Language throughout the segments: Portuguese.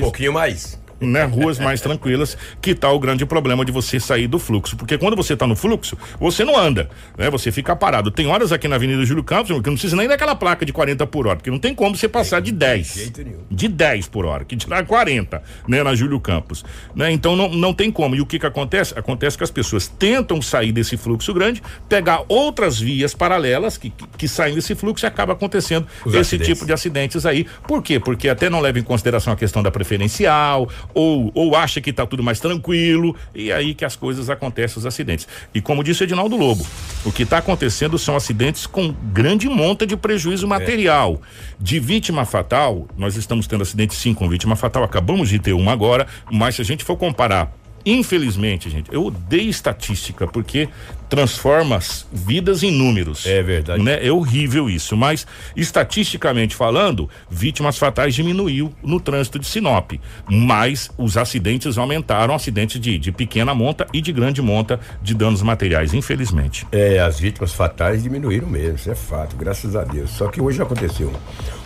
Pouquinho mais né, ruas mais tranquilas, que tá o grande problema de você sair do fluxo. Porque quando você tá no fluxo, você não anda, né? Você fica parado. Tem horas aqui na Avenida Júlio Campos que não precisa nem daquela placa de 40 por hora, porque não tem como você passar de 10. De 10 por hora, que tirar 40, né, na Júlio Campos, né? Então não, não tem como. E o que que acontece? Acontece que as pessoas tentam sair desse fluxo grande, pegar outras vias paralelas que, que, que saem desse fluxo e acaba acontecendo Os esse acidentes. tipo de acidentes aí. Por quê? Porque até não leva em consideração a questão da preferencial, ou, ou acha que está tudo mais tranquilo, e aí que as coisas acontecem, os acidentes. E como disse Edinaldo Lobo, o que está acontecendo são acidentes com grande monta de prejuízo material. É. De vítima fatal, nós estamos tendo acidentes sim com vítima fatal, acabamos de ter uma agora, mas se a gente for comparar Infelizmente, gente, eu odeio estatística porque transforma vidas em números. É verdade. Né? É horrível isso, mas estatisticamente falando, vítimas fatais diminuiu no trânsito de Sinop, mas os acidentes aumentaram, acidentes de, de pequena monta e de grande monta de danos materiais, infelizmente. É, as vítimas fatais diminuíram mesmo, isso é fato, graças a Deus. Só que hoje aconteceu.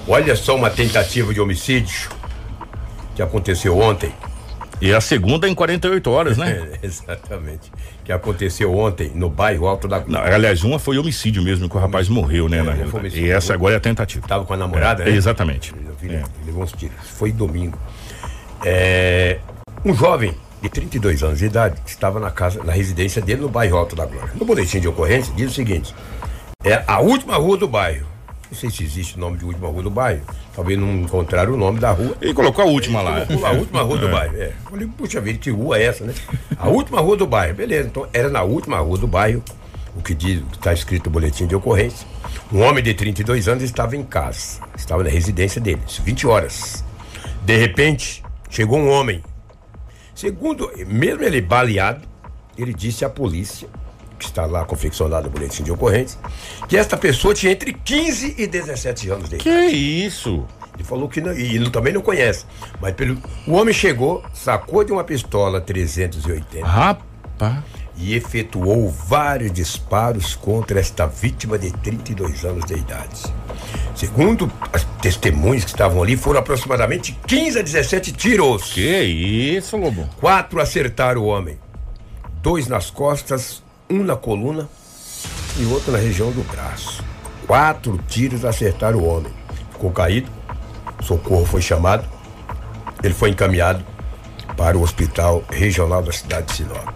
Olha só uma tentativa de homicídio que aconteceu ontem e a segunda em 48 horas, né? É, exatamente. Que aconteceu ontem no bairro Alto da Não, aliás, uma foi homicídio mesmo, que o rapaz morreu, né? É, e essa agora é a tentativa. Tava com a namorada, é, né? Exatamente. Ele, é. levou uns tiros. Foi domingo. É, um jovem de 32 anos de idade estava na casa, na residência dele no bairro Alto da Glória. No boletim de ocorrência diz o seguinte: é a última rua do bairro. Não sei se existe o nome de última rua do bairro. Talvez não encontraram o nome da rua. Ele colocou a última lá. a última rua do é. bairro. É. Falei, puxa vida, que rua é essa, né? A última rua do bairro. Beleza, então era na última rua do bairro, o que diz, está escrito no boletim de ocorrência. Um homem de 32 anos estava em casa, estava na residência dele, 20 horas. De repente, chegou um homem. Segundo, mesmo ele baleado, ele disse à polícia que está lá confeccionado o boletim de ocorrência, que esta pessoa tinha entre 15 e 17 anos de idade. Que isso? Ele falou que não, e ele também não conhece. Mas pelo, o homem chegou, sacou de uma pistola 380. Rapaz. E efetuou vários disparos contra esta vítima de 32 anos de idade. Segundo as testemunhas que estavam ali, foram aproximadamente 15 a 17 tiros. Que isso, Lobo? Quatro acertaram o homem. Dois nas costas, um na coluna e outro na região do braço. Quatro tiros acertaram o homem. Ficou caído, socorro foi chamado, ele foi encaminhado para o hospital regional da cidade de Sinop.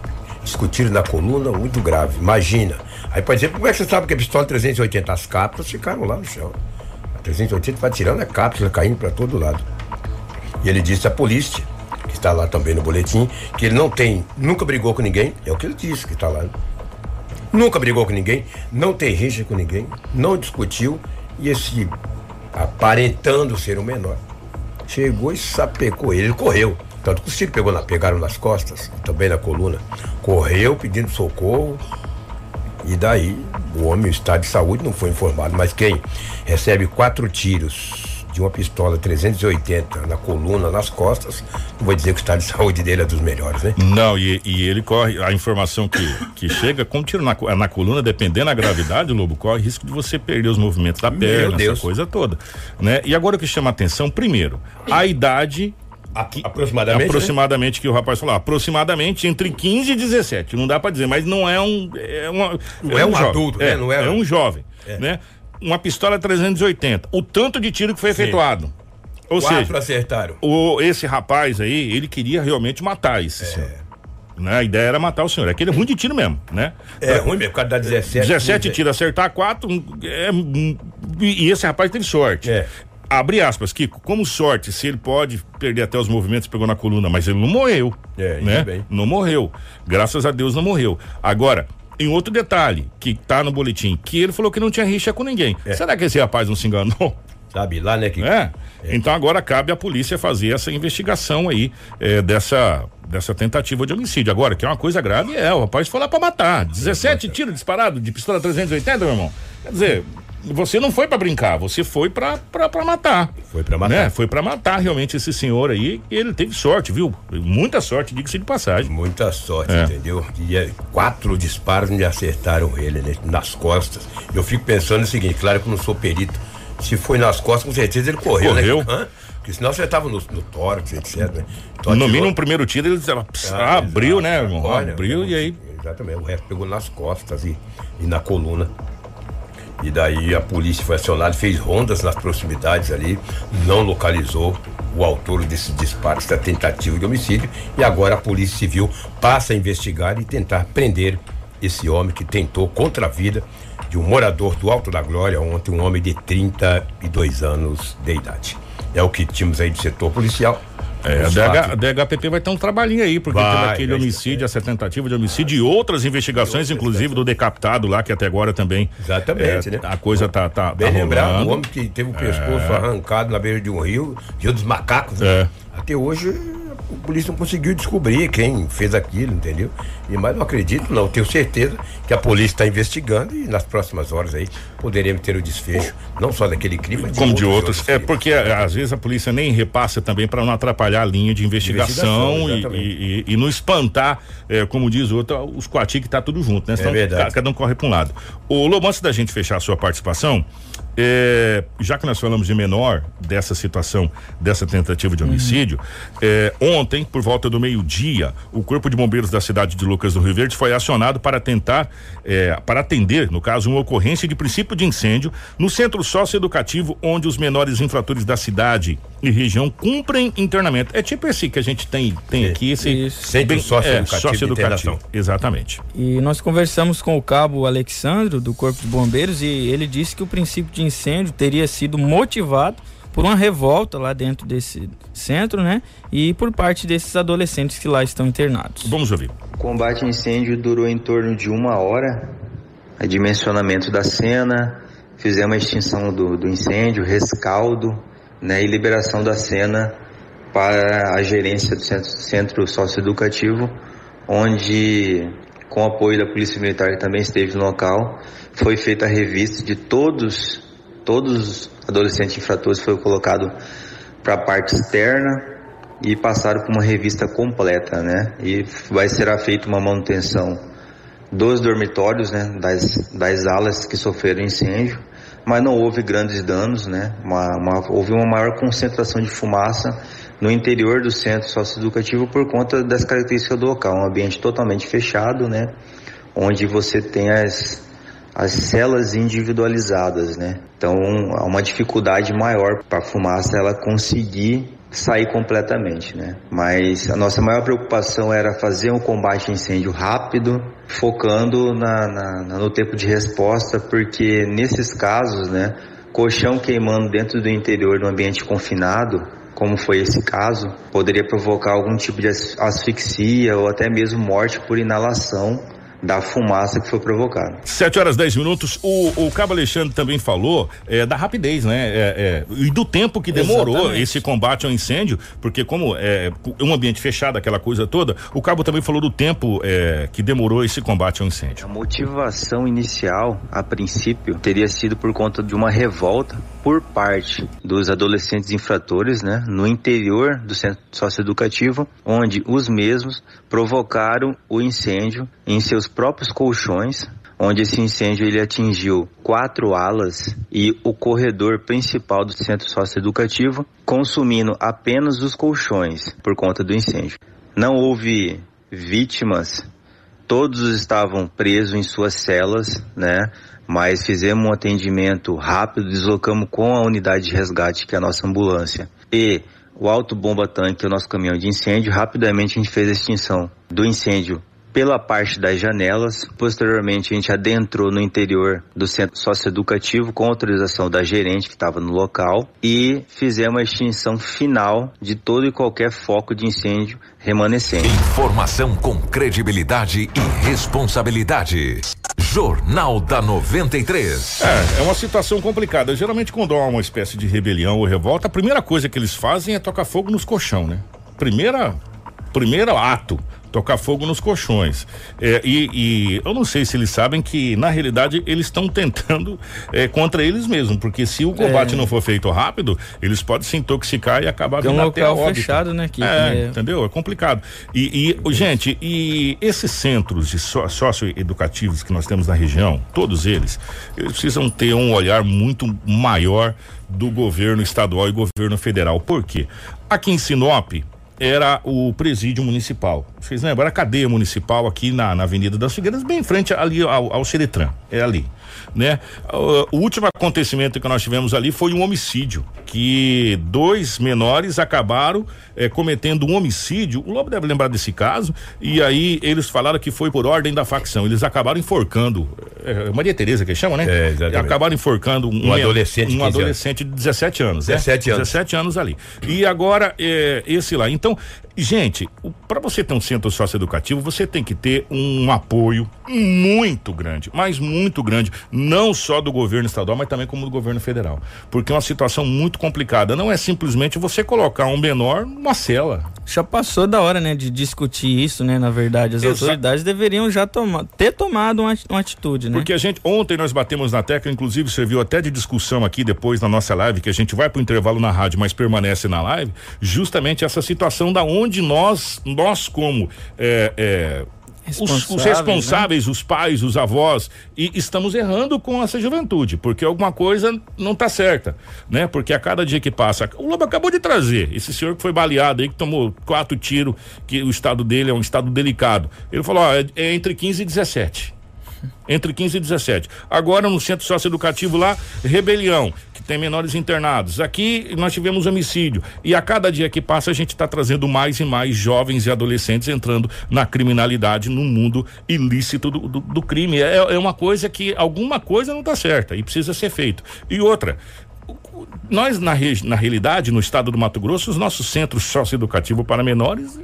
Discutiram na coluna, muito grave. Imagina. Aí pode dizer, como é que você sabe que a pistola 380? As cápsulas ficaram lá no chão. A 380 vai tirando a cápsula, caindo para todo lado. E ele disse à polícia, que está lá também no boletim, que ele não tem, nunca brigou com ninguém. É o que ele disse que está lá. Nunca brigou com ninguém, não tem rixa com ninguém, não discutiu. E esse, aparentando ser o menor, chegou e sapecou ele. Ele correu. Tanto que os tiros pegou na, pegaram nas costas, também na coluna. Correu pedindo socorro. E daí o homem, o estado de saúde, não foi informado. Mas quem recebe quatro tiros de uma pistola 380 na coluna, nas costas, não vou dizer que o estado de saúde dele é dos melhores, né? Não, e, e ele corre, a informação que, que chega, com tiro na, na coluna, dependendo da gravidade, Lobo, corre risco de você perder os movimentos da perna, essa coisa toda. Né? E agora o que chama atenção, primeiro, a idade Aqui, aproximadamente. Aproximadamente né? que o rapaz falou, aproximadamente entre 15 e 17. Não dá para dizer, mas não é um. É uma, não é, é um, um adulto, é, né? Não é, é um jovem. É. Né? Uma pistola 380. O tanto de tiro que foi Sim. efetuado. Ou Quatro seja, acertaram. O, esse rapaz aí, ele queria realmente matar esse é. senhor. Né? A ideia era matar o senhor. É aquele é ruim de tiro mesmo, né? É ruim mesmo, por causa da 17. 17 tiros, acertar quatro. É, e esse rapaz teve sorte. É. Abre aspas, Kiko, como sorte, se ele pode perder até os movimentos, pegou na coluna, mas ele não morreu. É, né? Bem. Não morreu. Graças a Deus não morreu. Agora, em outro detalhe, que tá no boletim, que ele falou que não tinha rixa com ninguém. É. Será que esse rapaz não se enganou? Sabe lá, né? Que... É. é. Então agora cabe à polícia fazer essa investigação aí é, dessa dessa tentativa de homicídio. Agora, que é uma coisa grave, é, o rapaz foi lá pra matar. 17 tiros disparados de pistola 380, meu irmão. Quer dizer, você não foi para brincar, você foi para matar. Foi para matar. Né? Foi para matar realmente esse senhor aí. E ele teve sorte, viu? Muita sorte, diga-se de passagem. Muita sorte, é. entendeu? E é, quatro disparos me acertaram ele né? nas costas. Eu fico pensando o seguinte, claro que eu não sou perito. Se foi nas costas, com certeza ele correu, correu. né? Porque senão você estava no, no tórax, etc. Né? Então, no mínimo, o primeiro tiro ele ela, ah, abriu, exato, né, irmão? Olha, abriu e aí. Exatamente, o resto pegou nas costas e, e na coluna. E daí a polícia foi acionada, fez rondas nas proximidades ali, não localizou o autor desse disparo, essa tentativa de homicídio, e agora a Polícia Civil passa a investigar e tentar prender esse homem que tentou contra a vida de um morador do Alto da Glória ontem, um homem de 32 anos de idade. É o que tínhamos aí do setor policial. É, a, DH, a DHPP vai ter um trabalhinho aí, porque vai, teve aquele homicídio, essa tentativa de homicídio e outras investigações, inclusive do decapitado lá, que até agora também. Exatamente, é, né? A coisa tá. tá Bem tá lembrado, o homem que teve o pescoço é. arrancado na beira de um rio, Rio dos Macacos, né? É. Até hoje a polícia não conseguiu descobrir quem fez aquilo, entendeu? E mas não acredito, não. Tenho certeza que a polícia está investigando e nas próximas horas aí poderemos ter o desfecho, não só daquele crime, mas de como de outros. outros é porque às vezes a polícia nem repassa também para não atrapalhar a linha de investigação, investigação e, e, e, não espantar, é, como diz o outro, os coati que tá tudo junto, né? Senão, é verdade. Cada um corre para um lado. O Lobo, antes da gente fechar a sua participação, é, já que nós falamos de menor dessa situação, dessa tentativa de homicídio, uhum. é, ontem, por volta do meio-dia, o Corpo de Bombeiros da cidade de Lucas do Rio Verde foi acionado para tentar, é, para atender, no caso, uma ocorrência de princípio de incêndio no centro socioeducativo, onde os menores infratores da cidade e região cumprem internamento. É tipo esse que a gente tem, tem aqui, esse centro socioeducativo. É, socioeducativo. Exatamente. E nós conversamos com o cabo Alexandro, do Corpo de Bombeiros, e ele disse que o princípio de de incêndio teria sido motivado por uma revolta lá dentro desse centro, né? E por parte desses adolescentes que lá estão internados. Vamos ouvir. O combate ao incêndio durou em torno de uma hora. A dimensionamento da cena, fizemos a extinção do, do incêndio, rescaldo, né? E liberação da cena para a gerência do centro, centro socioeducativo, onde com apoio da Polícia Militar que também esteve no local, foi feita a revista de todos todos os adolescentes infratores foi colocado para a parte externa e passaram por uma revista completa, né? E vai ser feita uma manutenção dos dormitórios, né? Das, das alas que sofreram incêndio, mas não houve grandes danos, né? Uma, uma, houve uma maior concentração de fumaça no interior do centro socioeducativo por conta das características do local, um ambiente totalmente fechado, né? Onde você tem as as celas individualizadas, né? Então há uma dificuldade maior para a fumaça ela conseguir sair completamente, né? Mas a nossa maior preocupação era fazer um combate a incêndio rápido, focando na, na, no tempo de resposta, porque nesses casos, né, colchão queimando dentro do interior do ambiente confinado, como foi esse caso, poderia provocar algum tipo de asfixia ou até mesmo morte por inalação da fumaça que foi provocada. 7 horas 10 minutos. O, o Cabo Alexandre também falou é, da rapidez, né? É, é, e do tempo que demorou Exatamente. esse combate ao incêndio, porque como é um ambiente fechado, aquela coisa toda, o Cabo também falou do tempo é, que demorou esse combate ao incêndio. A motivação inicial, a princípio, teria sido por conta de uma revolta por parte dos adolescentes infratores, né? No interior do centro socioeducativo, onde os mesmos provocaram o incêndio em seus próprios colchões, onde esse incêndio ele atingiu quatro alas e o corredor principal do centro socioeducativo, consumindo apenas os colchões por conta do incêndio. Não houve vítimas, todos estavam presos em suas celas, né? Mas fizemos um atendimento rápido, deslocamos com a unidade de resgate, que é a nossa ambulância, e o alto bomba tanque, o nosso caminhão de incêndio, rapidamente a gente fez a extinção do incêndio pela parte das janelas. Posteriormente, a gente adentrou no interior do centro socioeducativo com autorização da gerente que estava no local e fizemos a extinção final de todo e qualquer foco de incêndio remanescente. Informação com credibilidade e responsabilidade. Jornal da 93. É, é uma situação complicada. Geralmente, quando há uma espécie de rebelião ou revolta, a primeira coisa que eles fazem é tocar fogo nos colchão, né? Primeira primeiro ato tocar fogo nos colchões. É, e, e, eu não sei se eles sabem que, na realidade, eles estão tentando é, contra eles mesmos, porque se o combate é. não for feito rápido, eles podem se intoxicar e acabar vindo um local fechado, né? Que, é, entendeu? É complicado. E, e gente, e esses centros de só, socioeducativos que nós temos na região, todos eles, eles precisam ter um olhar muito maior do governo estadual e governo federal. Por quê? Aqui em Sinop, era o presídio municipal. Vocês lembram? Era a cadeia municipal aqui na, na Avenida das Figueiras, bem em frente ali ao, ao. É ali né? O, o último acontecimento que nós tivemos ali foi um homicídio, que dois menores acabaram eh, cometendo um homicídio. O Lobo deve lembrar desse caso. E aí eles falaram que foi por ordem da facção. Eles acabaram enforcando. É, Maria Tereza que chama, né? É, exatamente. Acabaram enforcando um, um adolescente, um adolescente de 17 anos. 17 é? anos. 17 anos ali. E agora eh, esse lá. Então, gente, para você ter um centro socioeducativo, você tem que ter um apoio muito grande, mas muito grande não só do governo estadual, mas também como do governo federal. Porque é uma situação muito complicada. Não é simplesmente você colocar um menor numa cela. Já passou da hora, né, de discutir isso, né? Na verdade, as Exa autoridades deveriam já tomar, ter tomado uma, uma atitude, né? Porque a gente, ontem nós batemos na tecla, inclusive serviu até de discussão aqui depois na nossa live, que a gente vai para o intervalo na rádio, mas permanece na live, justamente essa situação da onde nós, nós como é, é, os, os, responsáveis, né? os pais, os avós, e estamos errando com essa juventude, porque alguma coisa não está certa, né? Porque a cada dia que passa, o Lobo acabou de trazer, esse senhor que foi baleado aí, que tomou quatro tiros, que o estado dele é um estado delicado. Ele falou, ó, é, é entre 15 e 17 entre 15 e 17. Agora no centro socioeducativo lá, rebelião, que tem menores internados. Aqui nós tivemos homicídio. E a cada dia que passa a gente está trazendo mais e mais jovens e adolescentes entrando na criminalidade, no mundo ilícito do, do, do crime. É, é uma coisa que alguma coisa não está certa e precisa ser feito. E outra, nós na, na realidade, no estado do Mato Grosso, os nossos centros socioeducativos para menores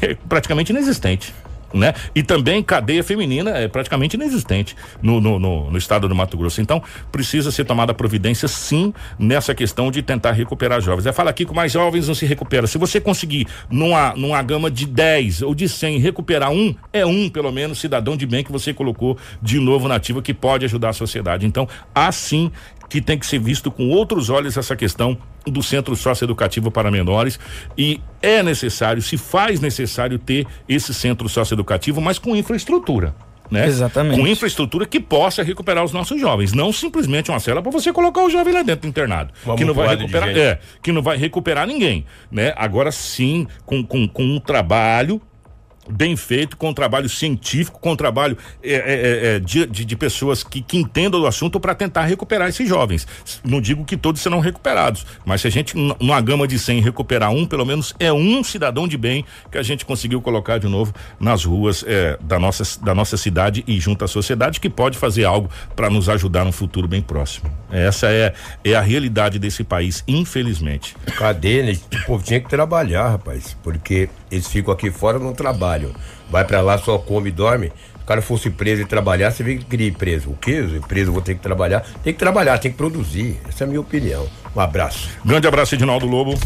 é praticamente inexistente né? E também cadeia feminina é praticamente inexistente no, no, no, no, estado do Mato Grosso. Então, precisa ser tomada providência sim nessa questão de tentar recuperar jovens. É fala aqui que mais jovens não se recupera. Se você conseguir numa, numa gama de 10 ou de 100 recuperar um, é um pelo menos cidadão de bem que você colocou de novo na ativa que pode ajudar a sociedade. Então, assim que tem que ser visto com outros olhos essa questão do centro socioeducativo para menores e é necessário, se faz necessário ter esse centro socioeducativo, mas com infraestrutura. Né? Exatamente. Com infraestrutura que possa recuperar os nossos jovens, não simplesmente uma cela para você colocar o jovem lá dentro do internado, Vamos que não vai recuperar, é, que não vai recuperar ninguém, né? Agora sim, com, com, com um trabalho bem feito, com trabalho científico, com trabalho é, é, é, é de, de, pessoas que, que entendam do assunto para tentar recuperar esses jovens. Não digo que todos serão recuperados, mas se a gente, numa gama de 100, recuperar um, pelo menos é um cidadão de bem que a gente conseguiu colocar de novo nas ruas é, da, nossa, da nossa cidade e junto à sociedade, que pode fazer algo para nos ajudar no futuro bem próximo. Essa é, é a realidade desse país, infelizmente. Cadê, né? O povo tinha que trabalhar, rapaz, porque eles ficam aqui fora não trabalham. Vai para lá, só come e dorme. Se o cara fosse preso e trabalhar, você vê que queria ir preso. O quê? Preso vou ter que trabalhar. Tem que trabalhar, tem que produzir. Essa é a minha opinião. Um abraço. Grande abraço, Edinaldo Lobo.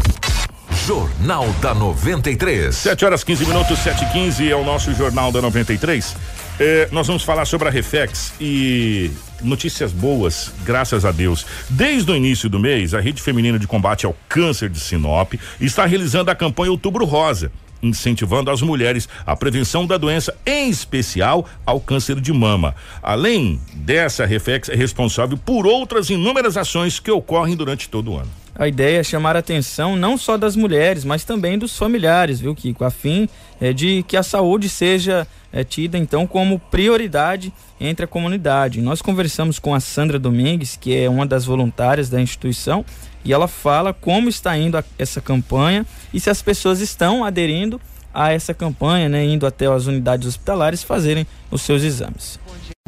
Jornal da 93. 7 horas 15 minutos, 7 e 15 é o nosso Jornal da 93. É, nós vamos falar sobre a Reflex e notícias boas, graças a Deus. Desde o início do mês, a Rede Feminina de Combate ao Câncer de Sinop está realizando a campanha Outubro Rosa incentivando as mulheres à prevenção da doença, em especial ao câncer de mama. Além dessa, a Reflex é responsável por outras inúmeras ações que ocorrem durante todo o ano. A ideia é chamar a atenção não só das mulheres, mas também dos familiares, viu, Kiko? A fim é, de que a saúde seja é tida então como prioridade entre a comunidade. Nós conversamos com a Sandra Domingues, que é uma das voluntárias da instituição, e ela fala como está indo a, essa campanha e se as pessoas estão aderindo a essa campanha, né, indo até as unidades hospitalares fazerem os seus exames.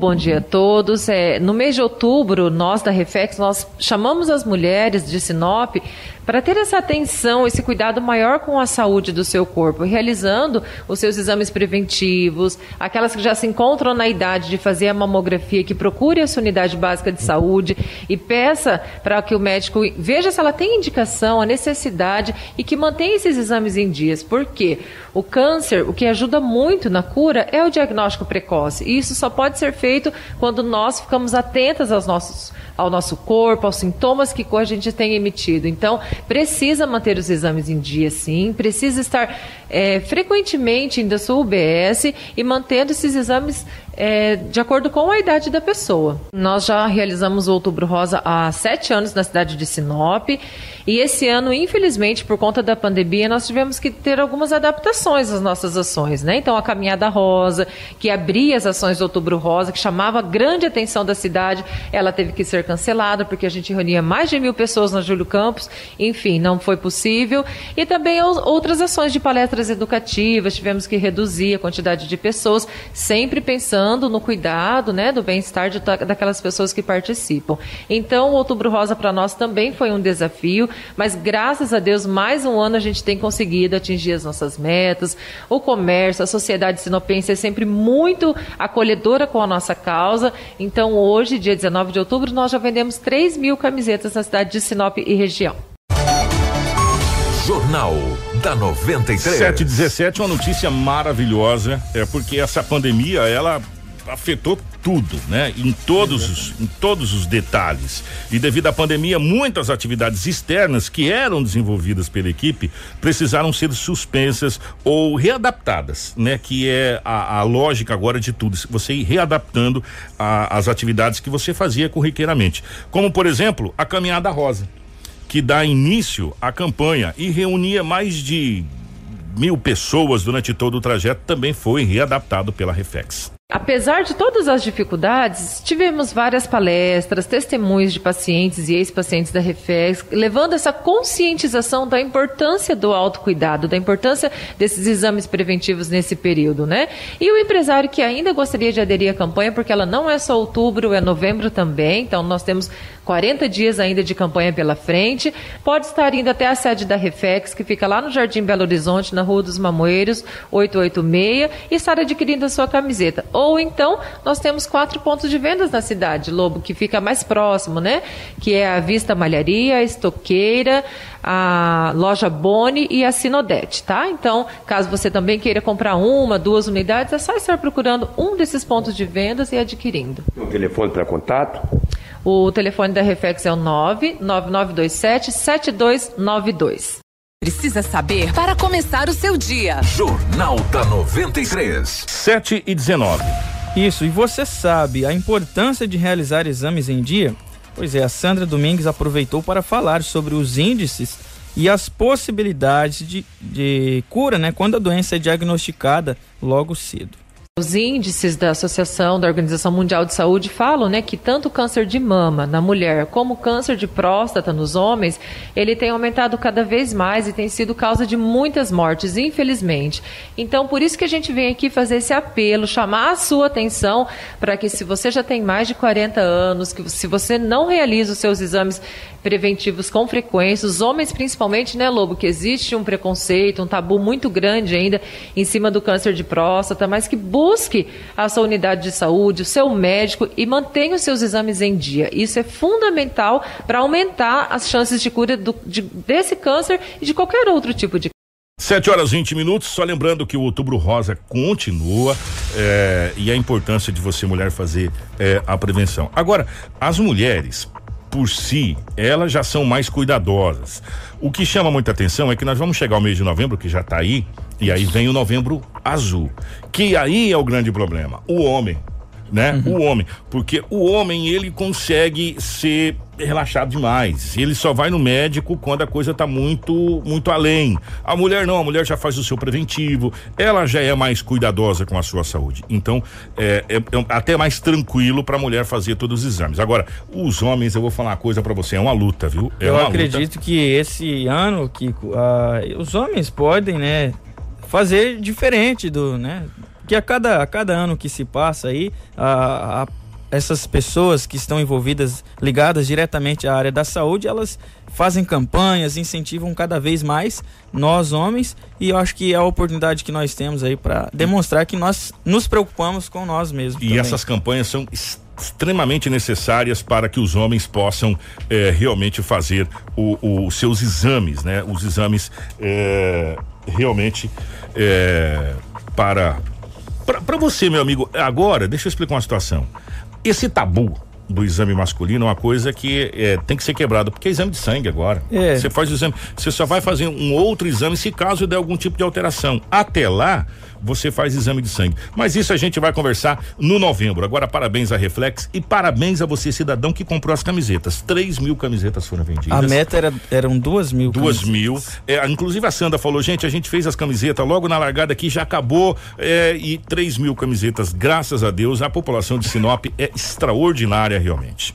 Bom dia a todos. É, no mês de outubro, nós da Reflex, nós chamamos as mulheres de Sinop para ter essa atenção, esse cuidado maior com a saúde do seu corpo, realizando os seus exames preventivos, aquelas que já se encontram na idade de fazer a mamografia, que procure a sua unidade básica de saúde e peça para que o médico veja se ela tem indicação, a necessidade e que mantenha esses exames em dias. Por quê? O câncer, o que ajuda muito na cura é o diagnóstico precoce. E isso só pode ser feito quando nós ficamos atentas aos nossos ao nosso corpo, aos sintomas que a gente tem emitido. Então, precisa manter os exames em dia, sim, precisa estar é, frequentemente indo à sua UBS e mantendo esses exames é, de acordo com a idade da pessoa. Nós já realizamos o Outubro Rosa há sete anos na cidade de Sinop e esse ano, infelizmente, por conta da pandemia, nós tivemos que ter algumas adaptações às nossas ações, né? Então, a Caminhada Rosa, que abria as ações do Outubro Rosa, que chamava grande atenção da cidade, ela teve que ser cancelada porque a gente reunia mais de mil pessoas na Júlio Campos, enfim, não foi possível. E também outras ações de palestras educativas, tivemos que reduzir a quantidade de pessoas, sempre pensando no cuidado, né, do bem-estar daquelas pessoas que participam. Então, o Outubro Rosa para nós também foi um desafio, mas graças a Deus, mais um ano a gente tem conseguido atingir as nossas metas. O comércio, a sociedade sinopense é sempre muito acolhedora com a nossa causa. Então, hoje, dia 19 de outubro, nós já vendemos 3 mil camisetas na cidade de Sinop e região. Jornal da 93. 717, uma notícia maravilhosa, é porque essa pandemia, ela afetou tudo, né? Em todos os, em todos os detalhes. E devido à pandemia, muitas atividades externas que eram desenvolvidas pela equipe precisaram ser suspensas ou readaptadas, né? Que é a, a lógica agora de tudo, você ir readaptando a, as atividades que você fazia corriqueiramente. Como, por exemplo, a caminhada rosa, que dá início à campanha e reunia mais de mil pessoas durante todo o trajeto, também foi readaptado pela Reflex. Apesar de todas as dificuldades, tivemos várias palestras, testemunhos de pacientes e ex-pacientes da Refex, levando essa conscientização da importância do autocuidado, da importância desses exames preventivos nesse período, né? E o empresário que ainda gostaria de aderir à campanha, porque ela não é só outubro, é novembro também, então nós temos 40 dias ainda de campanha pela frente, pode estar indo até a sede da Refex, que fica lá no Jardim Belo Horizonte, na Rua dos Mamoeiros, 886, e estar adquirindo a sua camiseta ou então, nós temos quatro pontos de vendas na cidade, Lobo, que fica mais próximo, né? Que é a Vista Malharia, a Estoqueira, a Loja Boni e a Sinodete, tá? Então, caso você também queira comprar uma, duas unidades, é só estar procurando um desses pontos de vendas e adquirindo. O telefone para contato? O telefone da Reflex é o 99927 7292. Precisa saber para começar o seu dia. Jornal da 93. 7 e 19. Isso, e você sabe a importância de realizar exames em dia? Pois é, a Sandra Domingues aproveitou para falar sobre os índices e as possibilidades de, de cura, né, quando a doença é diagnosticada logo cedo. Os índices da Associação da Organização Mundial de Saúde falam né, que tanto o câncer de mama na mulher como o câncer de próstata nos homens, ele tem aumentado cada vez mais e tem sido causa de muitas mortes, infelizmente. Então, por isso que a gente vem aqui fazer esse apelo, chamar a sua atenção para que se você já tem mais de 40 anos, que se você não realiza os seus exames preventivos com frequência, os homens principalmente, né, Lobo, que existe um preconceito, um tabu muito grande ainda em cima do câncer de próstata, mas que busque a sua unidade de saúde, o seu médico e mantenha os seus exames em dia. Isso é fundamental para aumentar as chances de cura do, de, desse câncer e de qualquer outro tipo de 7 horas 20 minutos, só lembrando que o outubro rosa continua é, e a importância de você, mulher, fazer é, a prevenção. Agora, as mulheres por si, elas já são mais cuidadosas. O que chama muita atenção é que nós vamos chegar ao mês de novembro, que já está aí, e aí vem o novembro azul. Que aí é o grande problema. O homem né? Uhum. O homem, porque o homem ele consegue ser relaxado demais. Ele só vai no médico quando a coisa tá muito muito além. A mulher não, a mulher já faz o seu preventivo, ela já é mais cuidadosa com a sua saúde. Então, é, é, é até mais tranquilo para a mulher fazer todos os exames. Agora, os homens, eu vou falar uma coisa para você, é uma luta, viu? É eu acredito luta. que esse ano que uh, os homens podem, né, fazer diferente do, né, que a cada, a cada ano que se passa aí, a, a essas pessoas que estão envolvidas, ligadas diretamente à área da saúde, elas fazem campanhas, incentivam cada vez mais nós homens e eu acho que é a oportunidade que nós temos aí para demonstrar que nós nos preocupamos com nós mesmos. E também. essas campanhas são extremamente necessárias para que os homens possam eh, realmente fazer os seus exames, né? Os exames eh, realmente eh, para para você, meu amigo. Agora, deixa eu explicar uma situação. Esse tabu do exame masculino é uma coisa que é, tem que ser quebrado, porque é exame de sangue agora. É. Você faz o exame, você só vai fazer um outro exame se caso der algum tipo de alteração. Até lá, você faz exame de sangue. Mas isso a gente vai conversar no novembro. Agora, parabéns à Reflex e parabéns a você, cidadão, que comprou as camisetas. 3 mil camisetas foram vendidas. A meta era, eram duas mil. Duas mil. É, inclusive a Sandra falou, gente, a gente fez as camisetas logo na largada aqui, já acabou. É, e 3 mil camisetas, graças a Deus. A população de Sinop é extraordinária, realmente.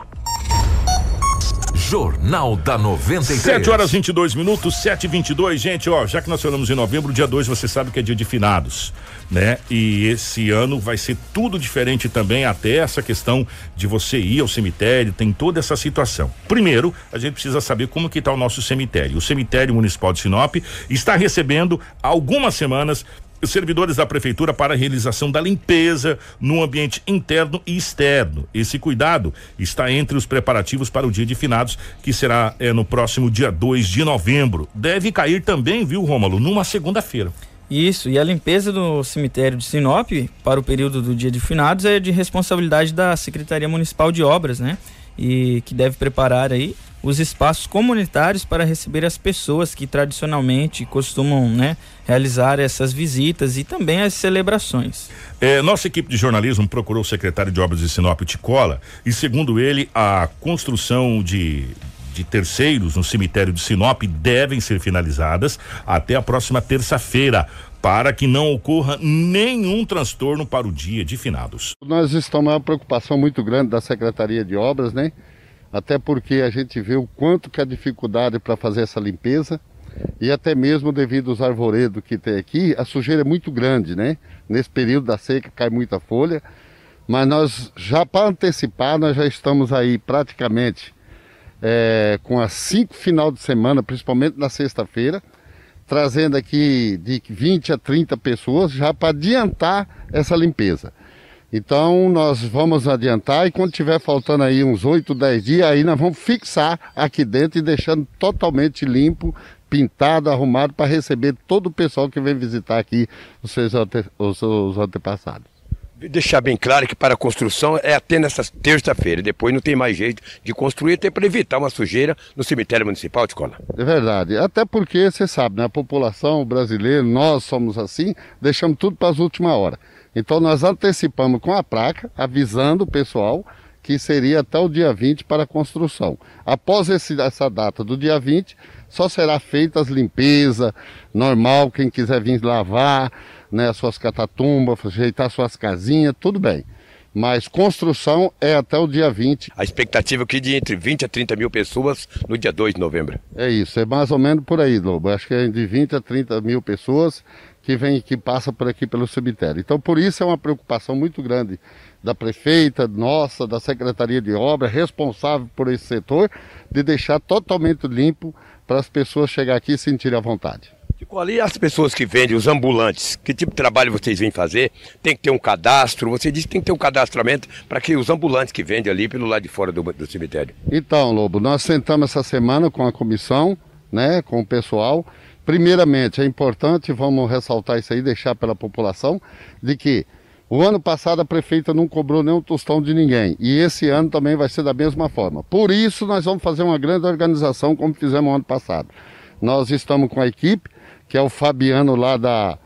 Jornal da 93. 7 horas 22 minutos, 7 e 22 Gente, ó, já que nós falamos em novembro, dia 2, você sabe que é dia de finados, né? E esse ano vai ser tudo diferente também, até essa questão de você ir ao cemitério, tem toda essa situação. Primeiro, a gente precisa saber como que está o nosso cemitério. O cemitério municipal de Sinop está recebendo algumas semanas servidores da prefeitura para a realização da limpeza no ambiente interno e externo. Esse cuidado está entre os preparativos para o dia de finados, que será é, no próximo dia 2 de novembro. Deve cair também, viu, Rômulo, numa segunda-feira. Isso, e a limpeza do cemitério de Sinop para o período do dia de finados é de responsabilidade da Secretaria Municipal de Obras, né? E que deve preparar aí os espaços comunitários para receber as pessoas que tradicionalmente costumam né, realizar essas visitas e também as celebrações. É, nossa equipe de jornalismo procurou o secretário de Obras de Sinop Ticola e, segundo ele, a construção de de terceiros no cemitério de Sinop devem ser finalizadas até a próxima terça-feira para que não ocorra nenhum transtorno para o dia de finados. Nós estamos uma preocupação muito grande da Secretaria de Obras, né? Até porque a gente vê o quanto que a dificuldade para fazer essa limpeza e até mesmo devido aos arvoredos que tem aqui, a sujeira é muito grande, né? Nesse período da seca cai muita folha, mas nós já para antecipar, nós já estamos aí praticamente é, com as cinco final de semana, principalmente na sexta-feira, trazendo aqui de 20 a 30 pessoas já para adiantar essa limpeza. Então nós vamos adiantar e quando tiver faltando aí uns 8, 10 dias, aí nós vamos fixar aqui dentro e deixando totalmente limpo, pintado, arrumado para receber todo o pessoal que vem visitar aqui os seus, ante, os seus antepassados. Deixar bem claro que para a construção é até nessa terça-feira, depois não tem mais jeito de construir, até para evitar uma sujeira no cemitério municipal de escola. É verdade, até porque você sabe, né, a população brasileira, nós somos assim, deixamos tudo para as últimas horas. Então nós antecipamos com a placa, avisando o pessoal que seria até o dia 20 para a construção. Após esse, essa data do dia 20, só será feita as limpezas, normal, quem quiser vir lavar né, as suas catatumbas, ajeitar suas casinhas, tudo bem. Mas construção é até o dia 20. A expectativa é que de entre 20 a 30 mil pessoas no dia 2 de novembro. É isso, é mais ou menos por aí, Lobo. Acho que é de 20 a 30 mil pessoas que vem que passa por aqui pelo cemitério. Então por isso é uma preocupação muito grande da prefeita, nossa, da Secretaria de Obra, responsável por esse setor, de deixar totalmente limpo para as pessoas chegar aqui e sentirem à vontade. Qual e as pessoas que vendem, os ambulantes, que tipo de trabalho vocês vêm fazer? Tem que ter um cadastro, você disse que tem que ter um cadastramento para que os ambulantes que vendem ali pelo lado de fora do, do cemitério. Então, Lobo, nós sentamos essa semana com a comissão, né, com o pessoal, Primeiramente, é importante, vamos ressaltar isso aí, deixar pela população, de que o ano passado a prefeita não cobrou nenhum tostão de ninguém e esse ano também vai ser da mesma forma. Por isso, nós vamos fazer uma grande organização como fizemos ano passado. Nós estamos com a equipe, que é o Fabiano lá da.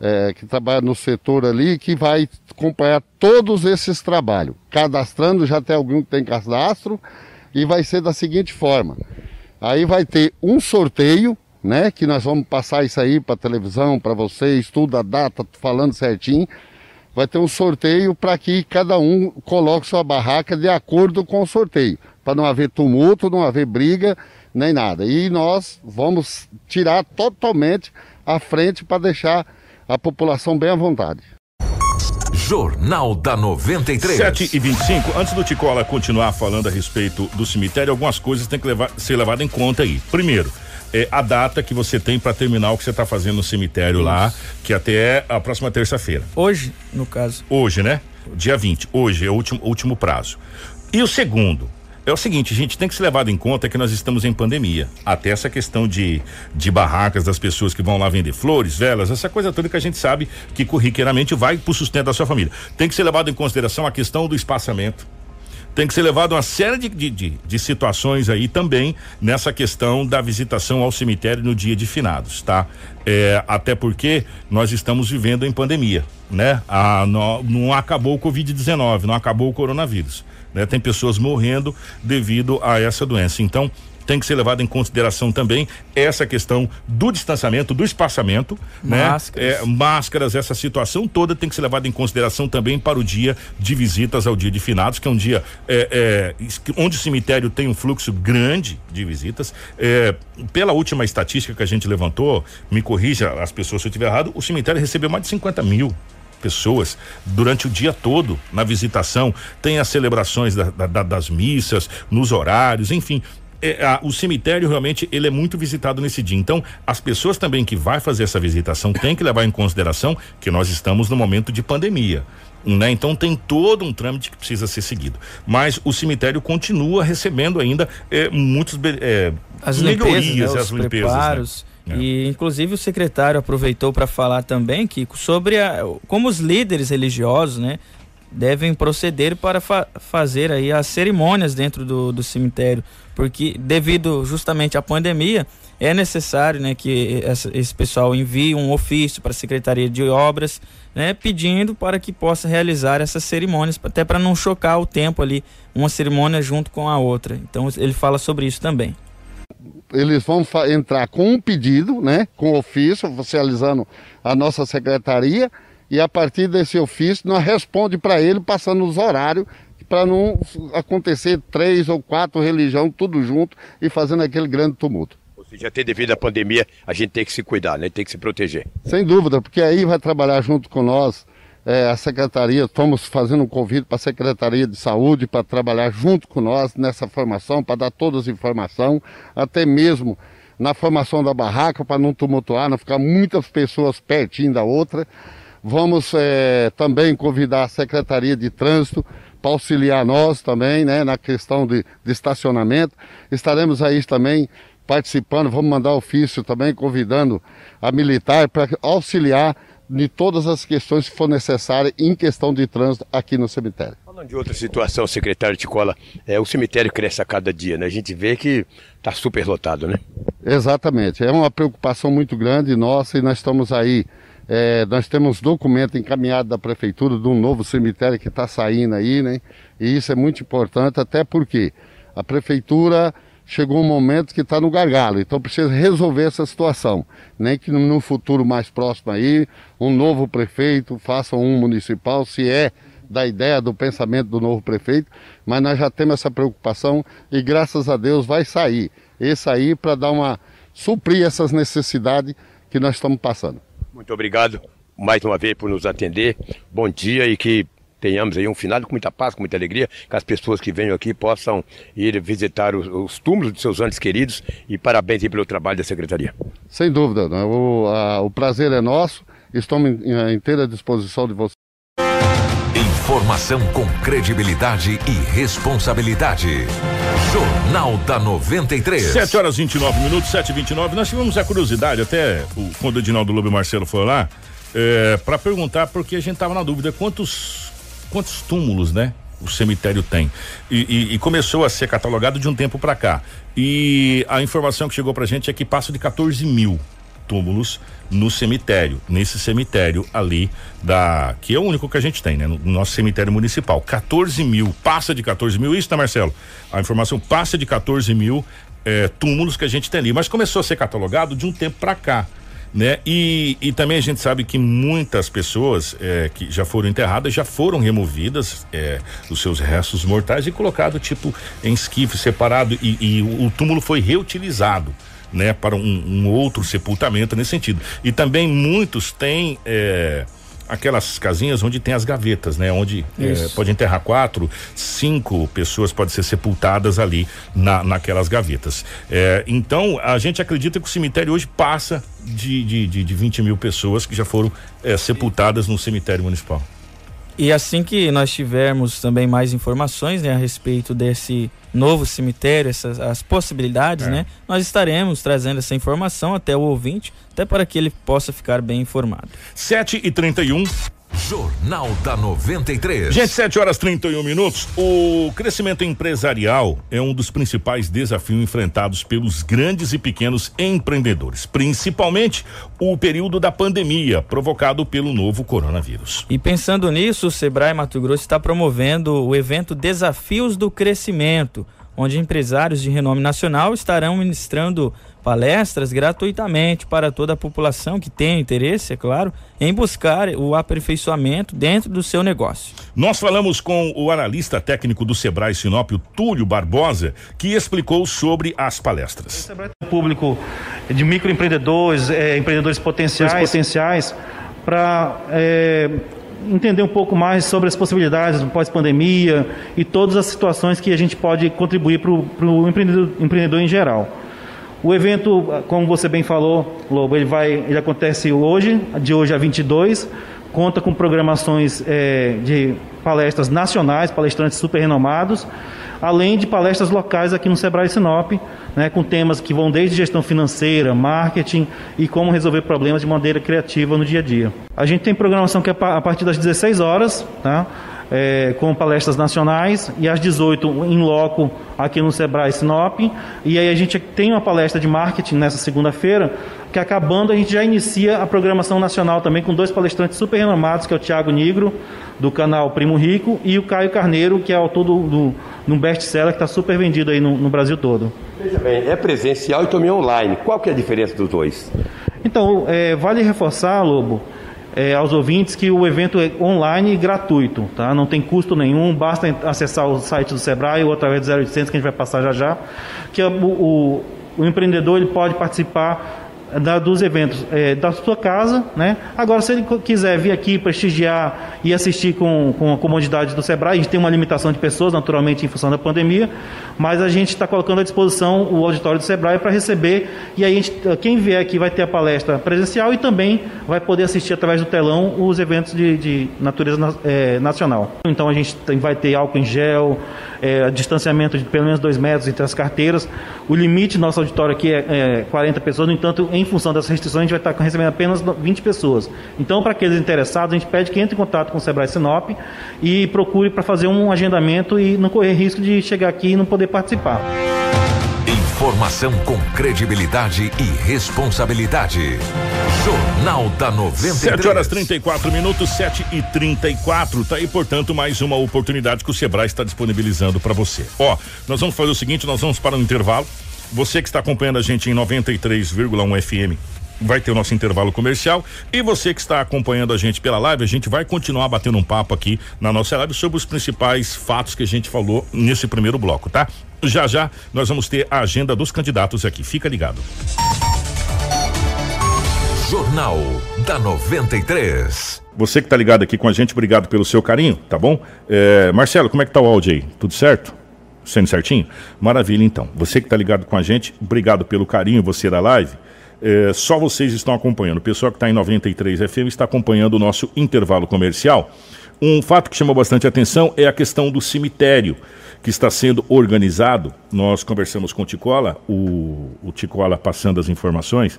É, que trabalha no setor ali, que vai acompanhar todos esses trabalhos. Cadastrando, já tem algum que tem cadastro, e vai ser da seguinte forma: aí vai ter um sorteio né? Que nós vamos passar isso aí para televisão, para vocês, tudo a data, falando certinho. Vai ter um sorteio para que cada um coloque sua barraca de acordo com o sorteio, para não haver tumulto, não haver briga, nem nada. E nós vamos tirar totalmente a frente para deixar a população bem à vontade. Jornal da 93. 7 e 25 Antes do Ticola continuar falando a respeito do cemitério, algumas coisas têm que levar, ser levadas em conta aí. Primeiro, é a data que você tem para terminar o que você está fazendo no cemitério Isso. lá, que até a próxima terça-feira. Hoje, no caso. Hoje, né? Dia 20. Hoje é o último, último prazo. E o segundo, é o seguinte, gente, tem que ser levado em conta que nós estamos em pandemia. Até essa questão de, de barracas das pessoas que vão lá vender flores, velas, essa coisa toda que a gente sabe que corriqueiramente vai para o sustento da sua família. Tem que ser levado em consideração a questão do espaçamento. Tem que ser levado uma série de, de, de, situações aí também nessa questão da visitação ao cemitério no dia de finados, tá? É, até porque nós estamos vivendo em pandemia, né? Ah, não, não acabou o Covid-19, não acabou o coronavírus. Né? Tem pessoas morrendo devido a essa doença. Então, tem que ser levado em consideração também essa questão do distanciamento, do espaçamento, né? máscaras. né? É, máscaras, essa situação toda tem que ser levada em consideração também para o dia de visitas ao dia de finados, que é um dia é, é, onde o cemitério tem um fluxo grande de visitas. É, pela última estatística que a gente levantou, me corrija as pessoas se eu estiver errado, o cemitério recebeu mais de 50 mil pessoas durante o dia todo na visitação. Tem as celebrações da, da, das missas, nos horários, enfim. É, a, o cemitério realmente ele é muito visitado nesse dia. Então, as pessoas também que vai fazer essa visitação têm que levar em consideração que nós estamos no momento de pandemia. Né? Então tem todo um trâmite que precisa ser seguido. Mas o cemitério continua recebendo ainda é, muitos é, as melhorias, limpezas, né? as limpezas. Né? Preparos. Né? É. E inclusive o secretário aproveitou para falar também, Kiko, sobre a, como os líderes religiosos, né, devem proceder para fa fazer aí as cerimônias dentro do, do cemitério, porque devido justamente à pandemia é necessário, né, que essa, esse pessoal envie um ofício para a secretaria de obras, né, pedindo para que possa realizar essas cerimônias, até para não chocar o tempo ali, uma cerimônia junto com a outra. Então ele fala sobre isso também eles vão entrar com um pedido, né, com ofício, oficializando a nossa secretaria, e a partir desse ofício nós responde para ele passando os horários para não acontecer três ou quatro religiões tudo junto e fazendo aquele grande tumulto. Ou seja, até devido à pandemia, a gente tem que se cuidar, né? Tem que se proteger. Sem dúvida, porque aí vai trabalhar junto com nós é, a secretaria, estamos fazendo um convite para a Secretaria de Saúde para trabalhar junto com nós nessa formação, para dar todas as informações, até mesmo na formação da barraca, para não tumultuar, não ficar muitas pessoas pertinho da outra. Vamos é, também convidar a Secretaria de Trânsito para auxiliar nós também, né, na questão de, de estacionamento. Estaremos aí também participando, vamos mandar ofício também convidando a militar para auxiliar de todas as questões que for necessárias em questão de trânsito aqui no cemitério. Falando de outra situação, secretário Ticola, é, o cemitério cresce a cada dia, né? A gente vê que está super lotado, né? Exatamente, é uma preocupação muito grande nossa e nós estamos aí, é, nós temos documento encaminhado da prefeitura de um novo cemitério que está saindo aí, né? E isso é muito importante, até porque a prefeitura chegou um momento que está no gargalo, então precisa resolver essa situação. Nem que no futuro mais próximo aí, um novo prefeito faça um municipal, se é da ideia, do pensamento do novo prefeito, mas nós já temos essa preocupação e graças a Deus vai sair. Esse aí para dar uma suprir essas necessidades que nós estamos passando. Muito obrigado mais uma vez por nos atender. Bom dia e que tenhamos aí um final com muita paz, com muita alegria, que as pessoas que venham aqui possam ir visitar os, os túmulos de seus antes queridos e parabéns pelo trabalho da Secretaria. Sem dúvida, né? o, a, o prazer é nosso, estamos em, inteira disposição de vocês. Informação com credibilidade e responsabilidade. Jornal da 93. 7 horas 29 minutos, 7 e 29 Nós tivemos a curiosidade, até o, quando o Edinaldo Lobo Marcelo foi lá, é, para perguntar, porque a gente tava na dúvida quantos quantos túmulos, né? O cemitério tem. E, e, e começou a ser catalogado de um tempo para cá. E a informação que chegou pra gente é que passa de 14 mil túmulos no cemitério, nesse cemitério ali da. que é o único que a gente tem, né? No, nosso cemitério municipal. 14 mil, passa de 14 mil, isso, tá, Marcelo? A informação passa de 14 mil é, túmulos que a gente tem ali. Mas começou a ser catalogado de um tempo para cá né? E, e também a gente sabe que muitas pessoas é, que já foram enterradas já foram removidas é, os seus restos mortais e colocado tipo em esquife separado e, e o túmulo foi reutilizado. Né, para um, um, outro sepultamento nesse sentido. E também muitos têm é, aquelas casinhas onde tem as gavetas, né? Onde é, pode enterrar quatro, cinco pessoas podem ser sepultadas ali na, naquelas gavetas. É, então, a gente acredita que o cemitério hoje passa de, de, de, de 20 mil pessoas que já foram é, sepultadas no cemitério municipal. E assim que nós tivermos também mais informações né, a respeito desse novo cemitério, essas as possibilidades, é. né? Nós estaremos trazendo essa informação até o ouvinte, até para que ele possa ficar bem informado. 7 e 31 Jornal da 93. Gente, 7 horas 31 minutos. O crescimento empresarial é um dos principais desafios enfrentados pelos grandes e pequenos empreendedores, principalmente o período da pandemia provocado pelo novo coronavírus. E pensando nisso, o Sebrae Mato Grosso está promovendo o evento Desafios do Crescimento, onde empresários de renome nacional estarão ministrando palestras gratuitamente para toda a população que tem interesse, é claro, em buscar o aperfeiçoamento dentro do seu negócio. Nós falamos com o analista técnico do Sebrae Sinop, o Túlio Barbosa, que explicou sobre as palestras. O Sebrae tem um público de microempreendedores, é, empreendedores potenciais, potenciais para é, entender um pouco mais sobre as possibilidades pós-pandemia e todas as situações que a gente pode contribuir para o empreendedor, empreendedor em geral. O evento, como você bem falou, Lobo, ele, vai, ele acontece hoje, de hoje a 22, conta com programações é, de palestras nacionais, palestrantes super renomados, além de palestras locais aqui no Sebrae Sinop, né, com temas que vão desde gestão financeira, marketing e como resolver problemas de maneira criativa no dia a dia. A gente tem programação que é a partir das 16 horas, tá? é, com palestras nacionais e às 18 em loco aqui no Sebrae Sinop. E aí a gente tem uma palestra de marketing nessa segunda-feira, que acabando a gente já inicia a programação nacional também com dois palestrantes super renomados, que é o Tiago Nigro, do canal Primo Rico, e o Caio Carneiro, que é autor do, do, do best-seller que está super vendido aí no, no Brasil todo. Veja bem, é presencial e também online. Qual que é a diferença dos dois? Então, é, vale reforçar, Lobo, é, aos ouvintes que o evento é online e gratuito, tá? Não tem custo nenhum, basta acessar o site do Sebrae ou através do 0800 que a gente vai passar já já, que o, o, o empreendedor ele pode participar da, dos eventos é, da sua casa, né? Agora, se ele quiser vir aqui prestigiar e assistir com, com a comodidade do Sebrae, a gente tem uma limitação de pessoas, naturalmente, em função da pandemia, mas a gente está colocando à disposição o auditório do Sebrae para receber, e aí gente, quem vier aqui vai ter a palestra presencial e também vai poder assistir através do telão os eventos de, de natureza é, nacional. Então a gente tem, vai ter álcool em gel, é, distanciamento de pelo menos dois metros entre as carteiras. O limite do nosso auditório aqui é, é 40 pessoas, no entanto, em função dessas restrições, a gente vai estar recebendo apenas 20 pessoas. Então, para aqueles interessados, a gente pede que entre em contato com o Sebrae Sinop e procure para fazer um agendamento e não correr risco de chegar aqui e não poder participar. Informação com credibilidade e responsabilidade. Jornal da 93. 7 horas 34 minutos, 7 e 34. Tá aí, portanto, mais uma oportunidade que o Sebrae está disponibilizando para você. Ó, nós vamos fazer o seguinte: nós vamos para um intervalo. Você que está acompanhando a gente em 93,1 FM vai ter o nosso intervalo comercial e você que está acompanhando a gente pela live, a gente vai continuar batendo um papo aqui na nossa live sobre os principais fatos que a gente falou nesse primeiro bloco, tá? Já já nós vamos ter a agenda dos candidatos aqui. Fica ligado. Jornal da 93. Você que está ligado aqui com a gente, obrigado pelo seu carinho, tá bom? É, Marcelo, como é que tá o áudio aí? Tudo certo? Sendo certinho? Maravilha, então. Você que está ligado com a gente, obrigado pelo carinho, você da live. É, só vocês estão acompanhando. O pessoal que está em 93 FM está acompanhando o nosso intervalo comercial. Um fato que chamou bastante atenção é a questão do cemitério que está sendo organizado. Nós conversamos com o Ticola, o, o Ticola passando as informações.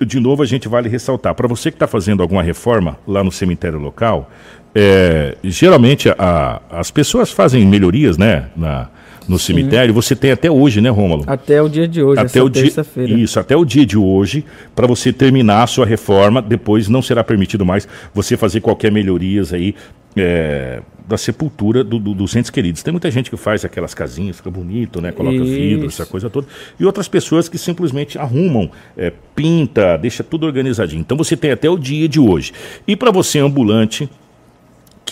De novo, a gente vale ressaltar: para você que está fazendo alguma reforma lá no cemitério local, é, geralmente a, as pessoas fazem melhorias, né? Na, no Sim. cemitério. Você tem até hoje, né, Rômulo? Até o dia de hoje, até o terça-feira. Isso, até o dia de hoje, para você terminar a sua reforma. Depois não será permitido mais você fazer qualquer melhorias aí. É, da sepultura do, do, dos entes queridos. Tem muita gente que faz aquelas casinhas, fica bonito, né? Coloca Isso. vidro, essa coisa toda. E outras pessoas que simplesmente arrumam, é, pinta, deixa tudo organizadinho. Então você tem até o dia de hoje. E para você ambulante,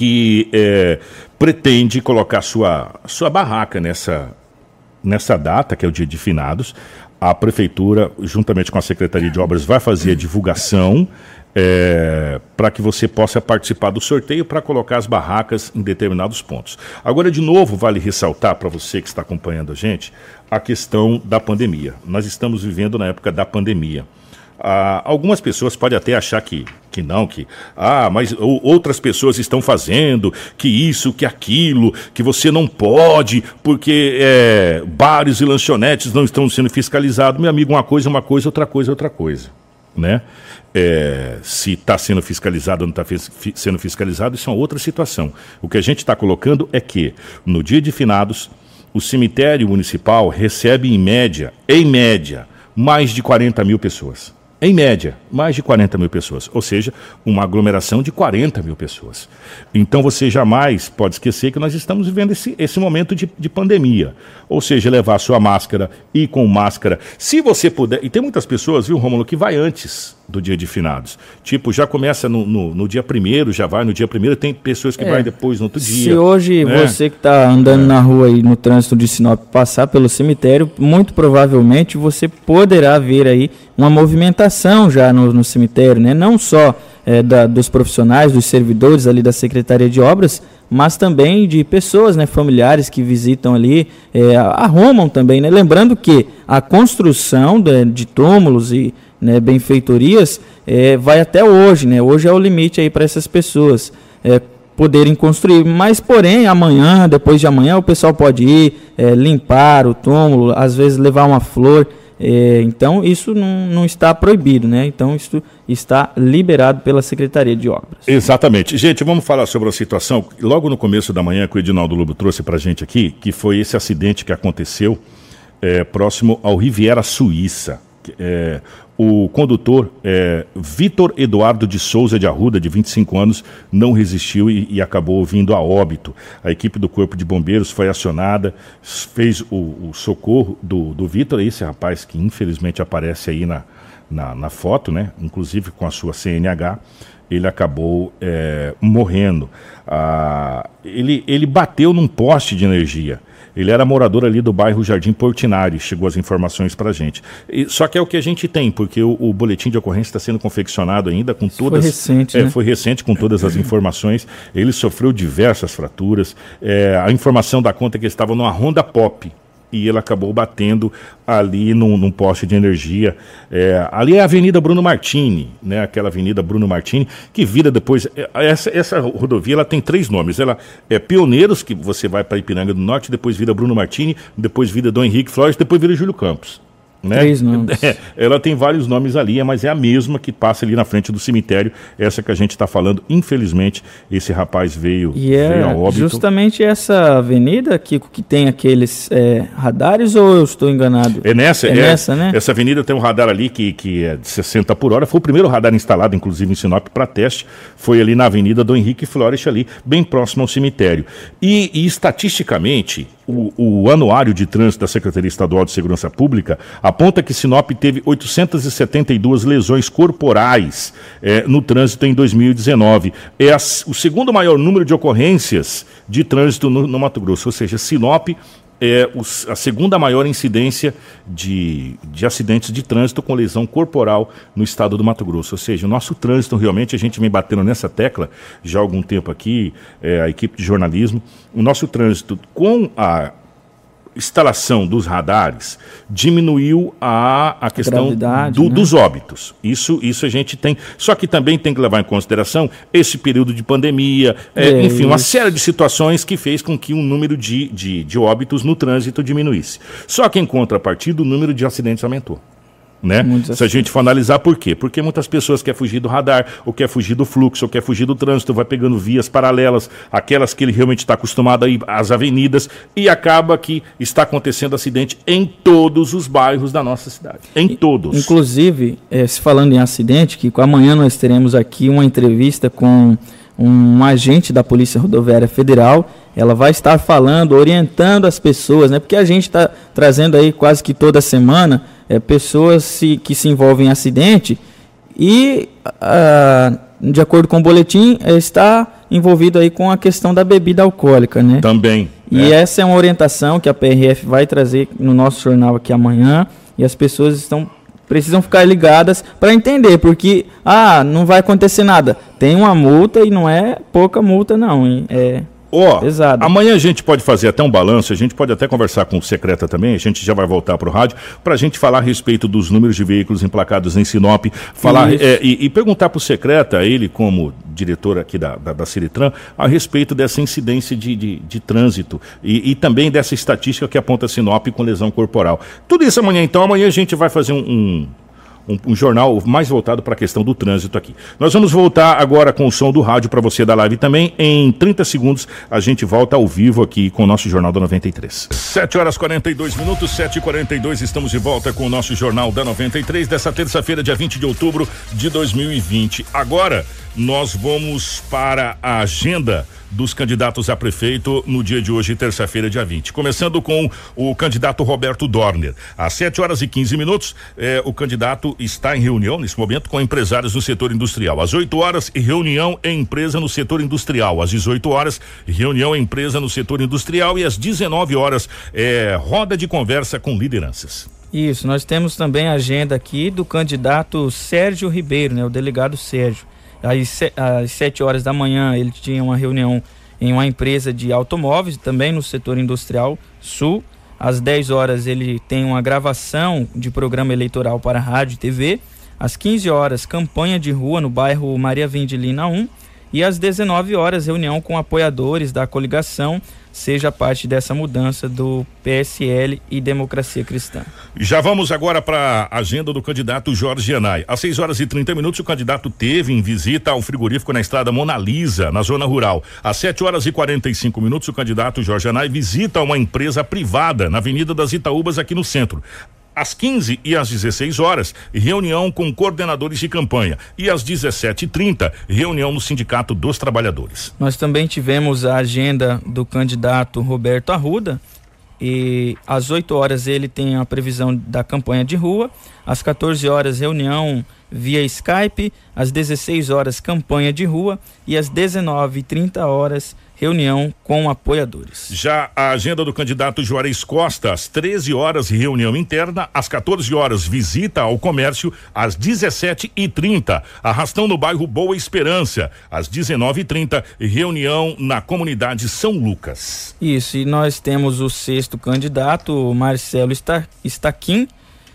que é, pretende colocar sua, sua barraca nessa, nessa data, que é o dia de finados, a prefeitura, juntamente com a Secretaria de Obras, vai fazer a divulgação é, para que você possa participar do sorteio para colocar as barracas em determinados pontos. Agora, de novo, vale ressaltar para você que está acompanhando a gente a questão da pandemia. Nós estamos vivendo na época da pandemia. Ah, algumas pessoas podem até achar que, que não, que ah, mas ou, outras pessoas estão fazendo, que isso, que aquilo, que você não pode, porque é, bares e lanchonetes não estão sendo fiscalizados. Meu amigo, uma coisa é uma coisa, outra coisa é outra coisa. Né? É, se está sendo fiscalizado ou não está fi sendo fiscalizado, isso é outra situação. O que a gente está colocando é que, no dia de finados, o cemitério municipal recebe, em média, em média, mais de 40 mil pessoas. Em média, mais de 40 mil pessoas, ou seja, uma aglomeração de 40 mil pessoas. Então você jamais pode esquecer que nós estamos vivendo esse, esse momento de, de pandemia. Ou seja, levar sua máscara, ir com máscara. Se você puder. E tem muitas pessoas, viu, Rômulo, que vai antes do dia de finados. Tipo, já começa no, no, no dia primeiro, já vai no dia primeiro, tem pessoas que é. vai depois no outro dia. Se hoje né? você que está andando é. na rua aí no trânsito de Sinop passar pelo cemitério, muito provavelmente você poderá ver aí uma movimentação já no, no cemitério, né? Não só é, da, dos profissionais, dos servidores ali da Secretaria de Obras, mas também de pessoas, né, familiares que visitam ali, é, arrumam também, né? Lembrando que a construção de, de túmulos e né, benfeitorias, é, vai até hoje, né? Hoje é o limite aí para essas pessoas é, poderem construir. Mas, porém, amanhã, depois de amanhã, o pessoal pode ir é, limpar o túmulo, às vezes levar uma flor. É, então, isso não, não está proibido, né? Então, isso está liberado pela Secretaria de Obras. Exatamente. Gente, vamos falar sobre a situação. Logo no começo da manhã, que o Edinaldo Lobo trouxe para gente aqui, que foi esse acidente que aconteceu é, próximo ao Riviera Suíça. É, o condutor é, Vitor Eduardo de Souza de Arruda, de 25 anos, não resistiu e, e, acabou vindo a óbito. A equipe do Corpo de Bombeiros foi acionada, fez o, o socorro do, do Vitor, esse rapaz que infelizmente aparece aí na, na, na, foto, né? inclusive com a sua CNH, ele acabou é, morrendo. Ah, ele, ele bateu num poste de energia. Ele era morador ali do bairro Jardim Portinari, chegou as informações para a gente. E, só que é o que a gente tem, porque o, o boletim de ocorrência está sendo confeccionado ainda com todas. Foi recente, é, né? Foi recente com todas as informações. Ele sofreu diversas fraturas. É, a informação da conta é que ele estava numa Honda Pop e ele acabou batendo ali num, num poste de energia. É, ali é a Avenida Bruno Martini, né? Aquela Avenida Bruno Martini, que vira depois. É, essa, essa rodovia ela tem três nomes. Ela é Pioneiros, que você vai para Ipiranga do Norte, depois vira Bruno Martini, depois vira Dom Henrique Flores, depois vira Júlio Campos. Né? Três nomes. É, ela tem vários nomes ali, mas é a mesma que passa ali na frente do cemitério. Essa que a gente está falando. Infelizmente, esse rapaz veio, e é veio a óbito. justamente essa avenida, Kiko, que tem aqueles é, radares ou eu estou enganado? É nessa, é, é nessa, né? Essa avenida tem um radar ali que, que é de 60 por hora. Foi o primeiro radar instalado, inclusive, em Sinop para teste. Foi ali na Avenida do Henrique Flores, ali, bem próximo ao cemitério. E, e estatisticamente, o, o anuário de trânsito da Secretaria Estadual de Segurança Pública aponta que Sinop teve 872 lesões corporais é, no trânsito em 2019. É a, o segundo maior número de ocorrências de trânsito no, no Mato Grosso, ou seja, Sinop é a segunda maior incidência de, de acidentes de trânsito com lesão corporal no estado do Mato Grosso. Ou seja, o nosso trânsito realmente, a gente vem batendo nessa tecla já há algum tempo aqui, é, a equipe de jornalismo, o nosso trânsito com a instalação dos radares diminuiu a, a questão do, né? dos óbitos. Isso, isso a gente tem. Só que também tem que levar em consideração esse período de pandemia, é, enfim, uma série de situações que fez com que o número de, de, de óbitos no trânsito diminuísse. Só que em contrapartida, o número de acidentes aumentou. Né? Se a gente for analisar por quê? Porque muitas pessoas querem fugir do radar, ou quer fugir do fluxo, ou quer fugir do trânsito, vai pegando vias paralelas, aquelas que ele realmente está acostumado a ir às avenidas, e acaba que está acontecendo acidente em todos os bairros da nossa cidade. Em todos. Inclusive, é, se falando em acidente, que amanhã nós teremos aqui uma entrevista com um agente da Polícia Rodoviária Federal. Ela vai estar falando, orientando as pessoas, né? Porque a gente está trazendo aí quase que toda semana é, pessoas se, que se envolvem em acidente e, ah, de acordo com o boletim, é, está envolvido aí com a questão da bebida alcoólica, né? Também. E é. essa é uma orientação que a PRF vai trazer no nosso jornal aqui amanhã. E as pessoas estão precisam ficar ligadas para entender, porque ah, não vai acontecer nada. Tem uma multa e não é pouca multa não, hein? é Ó, oh, amanhã a gente pode fazer até um balanço, a gente pode até conversar com o secreta também, a gente já vai voltar para o rádio, para a gente falar a respeito dos números de veículos emplacados em Sinop, falar é, e, e, perguntar para o secreta, ele como diretor aqui da, da, da a respeito dessa incidência de, de, de trânsito e, e, também dessa estatística que aponta Sinop com lesão corporal. Tudo isso amanhã, então, amanhã a gente vai fazer um, um um, um jornal mais voltado para a questão do trânsito aqui. Nós vamos voltar agora com o som do rádio para você da live também. Em 30 segundos a gente volta ao vivo aqui com o nosso Jornal da 93. 7 horas 42 minutos, 7 e 42 estamos de volta com o nosso Jornal da 93 dessa terça-feira, dia 20 de outubro de 2020. Agora nós vamos para a agenda dos candidatos a prefeito no dia de hoje, terça-feira, dia 20. Começando com o candidato Roberto Dorner. Às 7 horas e 15 minutos, eh, o candidato está em reunião, nesse momento, com empresários do setor industrial. Às 8 horas, reunião em empresa no setor industrial. Às 18 horas, reunião em empresa no setor industrial. E às 19 horas, eh, roda de conversa com lideranças. Isso, nós temos também a agenda aqui do candidato Sérgio Ribeiro, né, o delegado Sérgio. Às, às 7 horas da manhã ele tinha uma reunião em uma empresa de automóveis, também no setor industrial sul. Às 10 horas ele tem uma gravação de programa eleitoral para rádio e TV. Às 15 horas, campanha de rua no bairro Maria Vindelina 1. E às 19 horas, reunião com apoiadores da coligação seja parte dessa mudança do PSL e Democracia Cristã. Já vamos agora para a agenda do candidato Jorge Anai. Às 6 horas e 30 minutos, o candidato teve em visita ao frigorífico na estrada Mona Lisa, na zona rural. Às 7 horas e 45 minutos, o candidato Jorge Anai visita uma empresa privada na Avenida das Itaúbas, aqui no centro às 15 e às 16 horas, reunião com coordenadores de campanha. E às 17h30, reunião no Sindicato dos Trabalhadores. Nós também tivemos a agenda do candidato Roberto Arruda. E às 8 horas ele tem a previsão da campanha de rua. Às 14 horas, reunião via Skype. Às 16 horas, campanha de rua. E às 19h30 horas, reunião com apoiadores. Já a agenda do candidato Juarez Costa, às 13 horas, reunião interna, às 14 horas, visita ao comércio, às 17h30, arrastão no bairro Boa Esperança, às 19h30, reunião na comunidade São Lucas. Isso, e nós temos o sexto candidato, Marcelo Staquim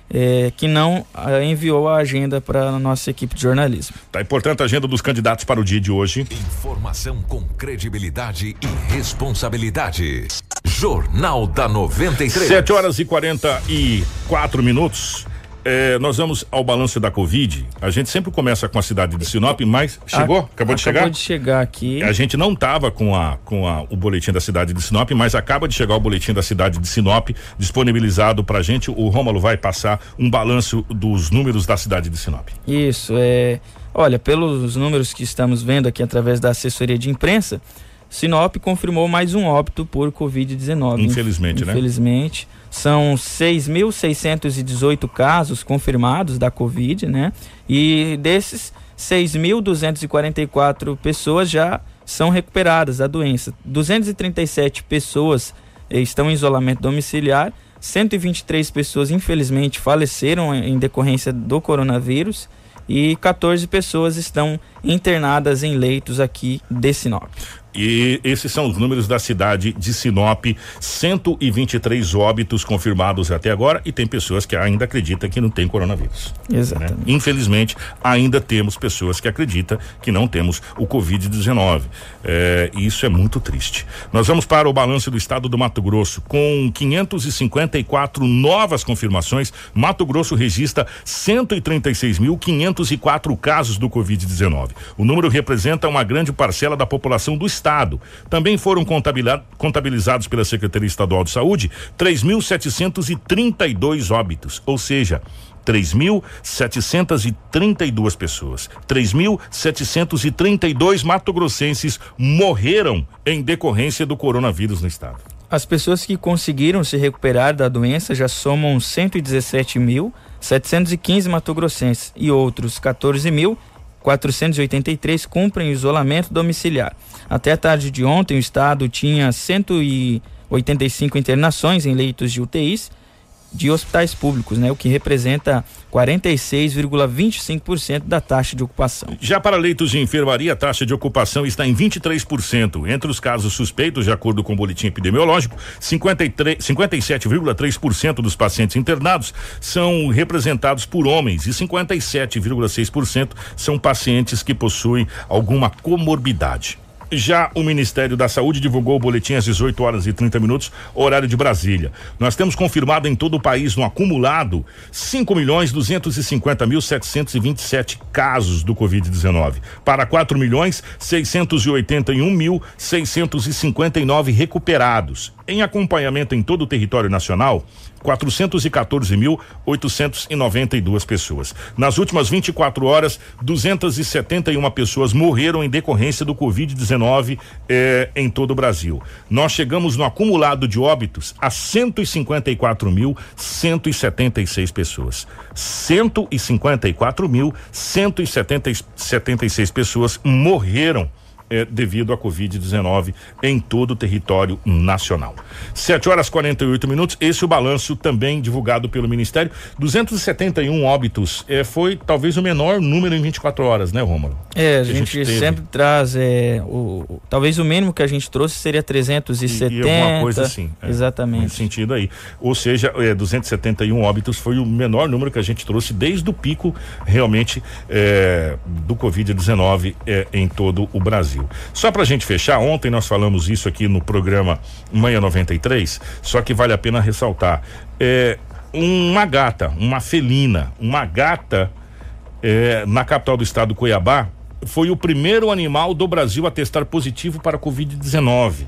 é, que não é, enviou a agenda para a nossa equipe de jornalismo. Tá importante a agenda dos candidatos para o dia de hoje. Informação com credibilidade e responsabilidade. Jornal da 93. 7 horas e 44 minutos. É, nós vamos ao balanço da Covid. A gente sempre começa com a cidade de Sinop, mas chegou? A, acabou de chegar? Acabou de chegar aqui. A gente não estava com, a, com a, o boletim da cidade de Sinop, mas acaba de chegar o boletim da cidade de Sinop disponibilizado para a gente. O Rômulo vai passar um balanço dos números da cidade de Sinop. Isso, é. Olha, pelos números que estamos vendo aqui através da assessoria de imprensa, Sinop confirmou mais um óbito por Covid-19. Infelizmente, Infelizmente, né? Infelizmente. São 6.618 casos confirmados da Covid, né? E desses, 6.244 pessoas já são recuperadas da doença. 237 pessoas eh, estão em isolamento domiciliar. 123 pessoas, infelizmente, faleceram em decorrência do coronavírus e 14 pessoas estão internadas em leitos aqui de Sinop. E esses são os números da cidade de Sinop, 123 óbitos confirmados até agora e tem pessoas que ainda acreditam que não tem coronavírus. Exatamente. Né? Infelizmente, ainda temos pessoas que acreditam que não temos o Covid-19. É, isso é muito triste. Nós vamos para o balanço do estado do Mato Grosso. Com 554 novas confirmações, Mato Grosso registra 136.504 casos do Covid-19. O número representa uma grande parcela da população do estado Estado. Também foram contabilizados pela Secretaria Estadual de Saúde 3.732 óbitos, ou seja, 3.732 pessoas. 3.732 matogrossenses morreram em decorrência do coronavírus no estado. As pessoas que conseguiram se recuperar da doença já somam 117.715 matogrossenses e outros 14.483 cumprem isolamento domiciliar. Até a tarde de ontem, o estado tinha 185 internações em leitos de UTIs de hospitais públicos, né, o que representa 46,25% da taxa de ocupação. Já para leitos de enfermaria, a taxa de ocupação está em 23%. Entre os casos suspeitos, de acordo com o boletim epidemiológico, 57,3% dos pacientes internados são representados por homens e 57,6% são pacientes que possuem alguma comorbidade. Já o Ministério da Saúde divulgou o boletim às 18 horas e 30 minutos, horário de Brasília. Nós temos confirmado em todo o país, no acumulado, 5 milhões 250 mil 727 casos do Covid-19. Para 4 milhões 681 mil 659 recuperados. Em acompanhamento em todo o território nacional, 414.892 pessoas. Nas últimas 24 horas, 271 pessoas morreram em decorrência do Covid-19 eh, em todo o Brasil. Nós chegamos no acumulado de óbitos a 154.176 pessoas. 154.176 pessoas morreram é, devido à Covid-19 em todo o território nacional. 7 horas 48 minutos. Esse é o balanço também divulgado pelo Ministério. 271 óbitos. É, foi talvez o menor número em 24 horas, né, Rômulo? É, a gente, gente sempre traz. É, o, o, talvez o mínimo que a gente trouxe seria 370. E, e alguma coisa assim. É, exatamente. Nesse sentido aí. Ou seja, é, 271 óbitos foi o menor número que a gente trouxe desde o pico realmente é, do Covid-19 é, em todo o Brasil. Só para a gente fechar, ontem nós falamos isso aqui no programa Manhã 93, só que vale a pena ressaltar. É, uma gata, uma felina, uma gata é, na capital do estado do Cuiabá foi o primeiro animal do Brasil a testar positivo para Covid-19.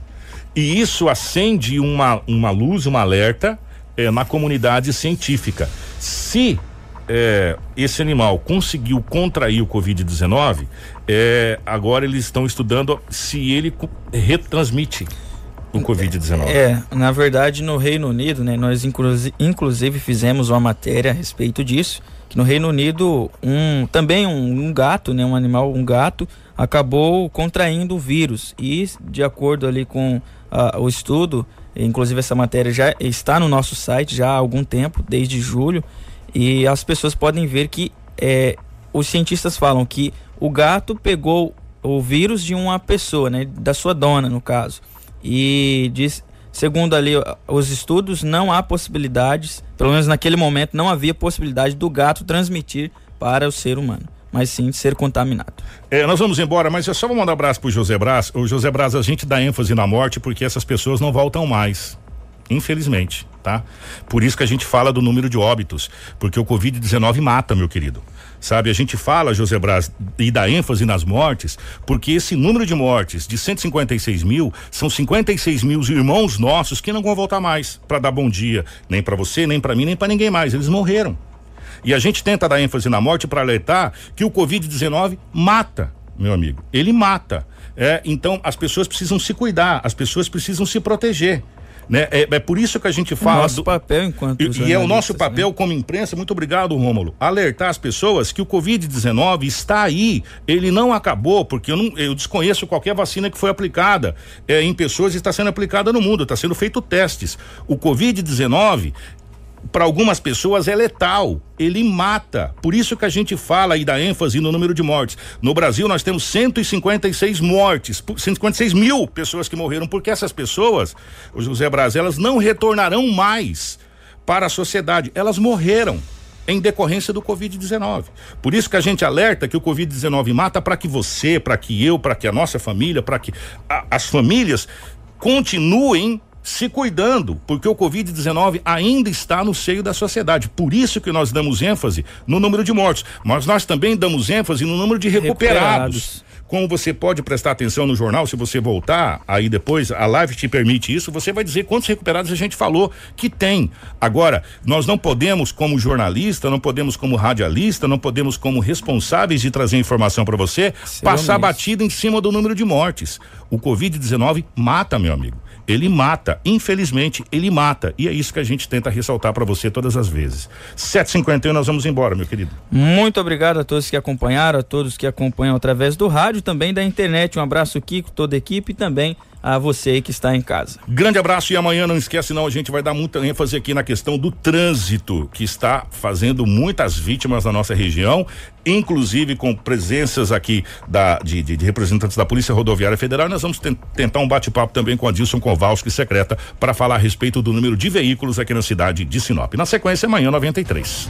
E isso acende uma, uma luz, uma alerta é, na comunidade científica. Se é, esse animal conseguiu contrair o Covid-19, é, agora eles estão estudando se ele retransmite o Covid-19. É, na verdade, no Reino Unido, né, nós inclusive fizemos uma matéria a respeito disso, que no Reino Unido, um também um, um gato, né, um animal, um gato, acabou contraindo o vírus. E, de acordo ali com uh, o estudo, inclusive essa matéria já está no nosso site já há algum tempo, desde julho, e as pessoas podem ver que é, os cientistas falam que o gato pegou o vírus de uma pessoa, né, da sua dona, no caso. E diz, segundo ali os estudos, não há possibilidades, pelo menos naquele momento, não havia possibilidade do gato transmitir para o ser humano mas sim ser contaminado. É, nós vamos embora, mas eu só vou mandar um abraço pro José Braz. O José Braz, a gente dá ênfase na morte porque essas pessoas não voltam mais. Infelizmente, tá? Por isso que a gente fala do número de óbitos, porque o Covid-19 mata, meu querido. Sabe, a gente fala, José Braz, e dá ênfase nas mortes, porque esse número de mortes de 156 mil são 56 mil irmãos nossos que não vão voltar mais para dar bom dia, nem para você, nem para mim, nem para ninguém mais. Eles morreram. E a gente tenta dar ênfase na morte para alertar que o Covid-19 mata, meu amigo. Ele mata. É, então as pessoas precisam se cuidar, as pessoas precisam se proteger. Né? É, é, por isso que a gente fala. Nosso do, papel enquanto. E, e é o nosso papel né? como imprensa, muito obrigado, Rômulo, alertar as pessoas que o Covid-19 está aí. Ele não acabou, porque eu, não, eu desconheço qualquer vacina que foi aplicada é, em pessoas e está sendo aplicada no mundo, está sendo feito testes. O Covid-19 para algumas pessoas é letal, ele mata. Por isso que a gente fala e dá ênfase no número de mortes. No Brasil nós temos 156 mortes, 156 mil pessoas que morreram, porque essas pessoas, o José Braz, elas não retornarão mais para a sociedade, elas morreram em decorrência do Covid-19. Por isso que a gente alerta que o Covid-19 mata para que você, para que eu, para que a nossa família, para que a, as famílias continuem se cuidando, porque o Covid-19 ainda está no seio da sociedade. Por isso que nós damos ênfase no número de mortos, mas nós também damos ênfase no número de recuperados. recuperados. Como você pode prestar atenção no jornal, se você voltar aí depois, a live te permite isso, você vai dizer quantos recuperados a gente falou que tem. Agora, nós não podemos, como jornalista, não podemos, como radialista, não podemos, como responsáveis de trazer informação para você, passar batida em cima do número de mortes. O Covid-19 mata, meu amigo ele mata. Infelizmente, ele mata. E é isso que a gente tenta ressaltar para você todas as vezes. 7h51, nós vamos embora, meu querido. Muito obrigado a todos que acompanharam, a todos que acompanham através do rádio, também da internet. Um abraço, Kiko, toda a equipe e também a você que está em casa. Grande abraço e amanhã não esquece não, a gente vai dar muita ênfase aqui na questão do trânsito, que está fazendo muitas vítimas na nossa região, inclusive com presenças aqui da, de, de, de representantes da Polícia Rodoviária Federal. Nós vamos tentar um bate-papo também com a Dilson Kowalski, secreta, para falar a respeito do número de veículos aqui na cidade de Sinop. Na sequência, amanhã 93.